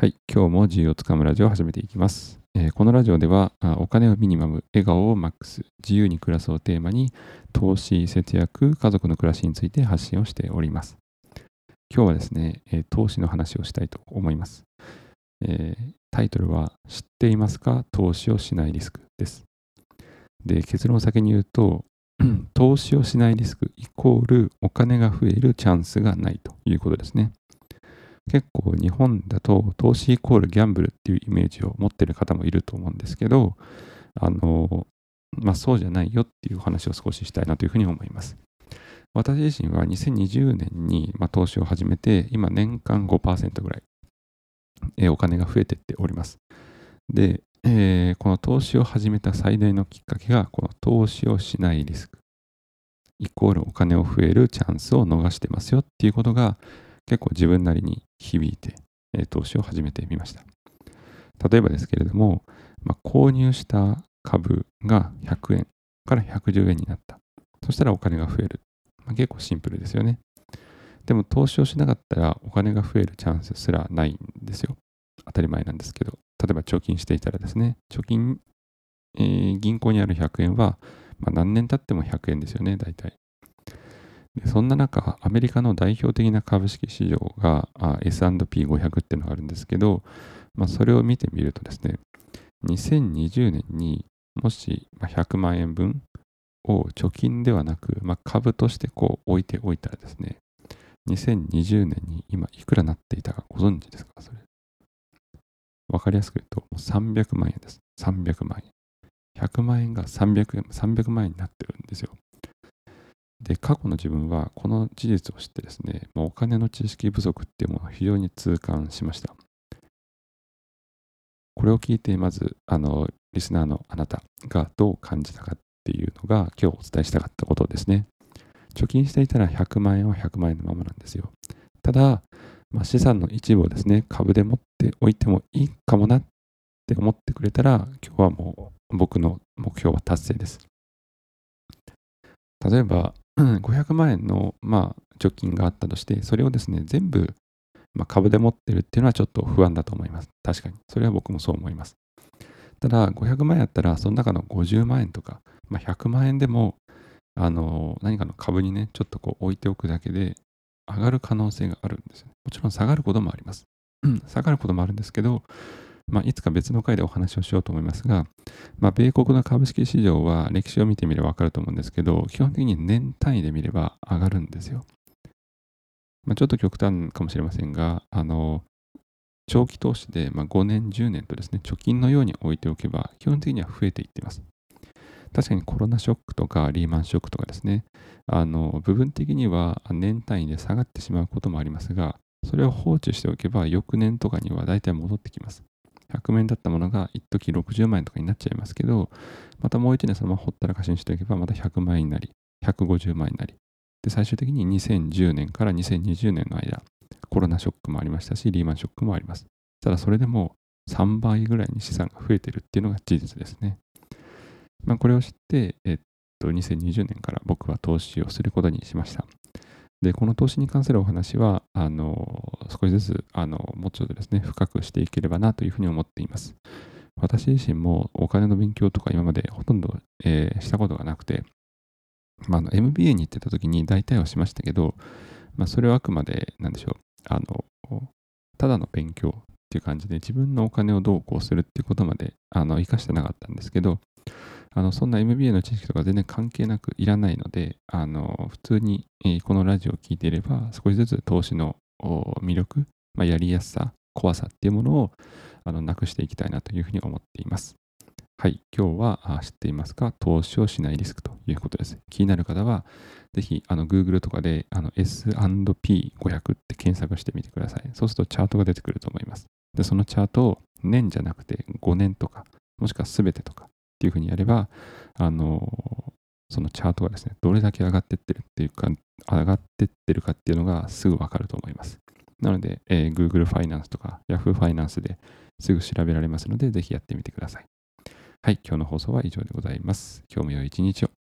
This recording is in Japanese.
はい、今日も自由をつかむラジオを始めていきます。えーこのラジオではあお金をミニマム、笑顔をマックス、自由に暮らすをテーマに投資、節約、家族の暮らしについて発信をしております。今日はですね、えー投資の話をしたいと思います。えータイトルは知っていますか？投資をしないリスクです。で、結論を先に言うと、投資をしないリスクイコールお金が増えるチャンスがないということですね。結構日本だと投資イコールギャンブルっていうイメージを持ってる方もいると思うんですけど、あの、まあそうじゃないよっていう話を少ししたいなというふうに思います。私自身は2020年に、まあ、投資を始めて、今年間5%ぐらい、えお金が増えてっております。で、えーこの投資を始めた最大のきっかけが、この投資をしないリスク、イコールお金を増えるチャンスを逃してますよっていうことが結構自分なりに響いて、えー投資を始めてみました。例えばですけれども、まあ、購入した株が100円から110円になった。そしたらお金が増える。まあ、結構シンプルですよね。でも投資をしなかったらお金が増えるチャンスすらないんですよ。当たり前なんですけど。例えば貯金していたらですね、貯金、えー銀行にある100円は、まあ、何年経っても100円ですよね、大体。そんな中、アメリカの代表的な株式市場が S&P500 っていうのがあるんですけど、まあ、それを見てみるとですね、2020年にもし100万円分を貯金ではなく、まあ、株としてこう置いておいたらですね、2020年に今いくらなっていたかご存知ですか？それ。わかりやすく言うと、もう300万円です。300万円。100万円が300、300万円になってるんですよ。で、過去の自分はこの事実を知ってですね、まあお金の知識不足っていうものを非常に痛感しました。これを聞いて、まず、あの、リスナーのあなたがどう感じたかっていうのが今日お伝えしたかったことですね。貯金していたら100万円は100万円のままなんですよ。ただ、まあ、資産の一部をですね、株で持っておいてもいいかもなって思ってくれたら、今日はもう僕の目標は達成です。例えば、500万円の、まあ、貯金があったとして、それをですね、全部、まあ、株で持ってるっていうのはちょっと不安だと思います。確かに。それは僕もそう思います。ただ、500万円やったら、その中の50万円とか、まあ、100万円でも、あの、何かの株にね、ちょっとこう置いておくだけで、上がる可能性があるんですよね。もちろん下がることもあります。下がることもあるんですけど、まあ、いつか別の回でお話をしようと思いますが、まあ、米国の株式市場は歴史を見てみればわかると思うんですけど、基本的に年単位で見れば上がるんですよ。まあ、ちょっと極端かもしれませんが、あの、長期投資で、まあ、5年、10年とですね、貯金のように置いておけば、基本的には増えていっています。確かにコロナショックとかリーマンショックとかですね、あの、部分的には年単位で下がってしまうこともありますが、それを放置しておけば、翌年とかには大体戻ってきます。100万円だったものが一時60万円とかになっちゃいますけど、またもう一年そのままほったらかしにしておけば、また100万円になり、150万円になり、で、最終的に2010年から2020年の間、コロナショックもありましたし、リーマンショックもあります。ただそれでも3倍ぐらいに資産が増えてるっていうのが事実ですね。まあ、これを知って、えっと、2020年から僕は投資をすることにしました。で、この投資に関するお話は、あの、少しずつ、あの、もうちょっとですね、深くしていければなというふうに思っています。私自身もお金の勉強とか今までほとんど、えーしたことがなくて、まあ、の MBA に行ってた時に大体はしましたけど、まあ、それはあくまで、なんでしょう、あの、ただの勉強っていう感じで自分のお金をどうこうするっていうことまで、あの、活かしてなかったんですけど、あの、そんな MBA の知識とか全然関係なくいらないので、あの、普通に、えこのラジオを聞いていれば、少しずつ投資の魅力、まあ、やりやすさ、怖さっていうものをあのなくしていきたいなというふうに思っています。はい、今日は知っていますか？投資をしないリスクということです。気になる方は、ぜひあの Google とかであの S&P500 って検索してみてください。そうするとチャートが出てくると思います。で、そのチャートを年じゃなくて5年とか、もしくは全てとかっていうふうにやれば、あのそのチャートがですね、どれだけ上がってってるっていうか、上がってってるかっていうのがすぐわかると思います。なので、えー Google ファイナンスとか Yahoo ファイナンスですぐ調べられますので、ぜひやってみてください。はい、今日の放送は以上でございます。今日も良い一日を。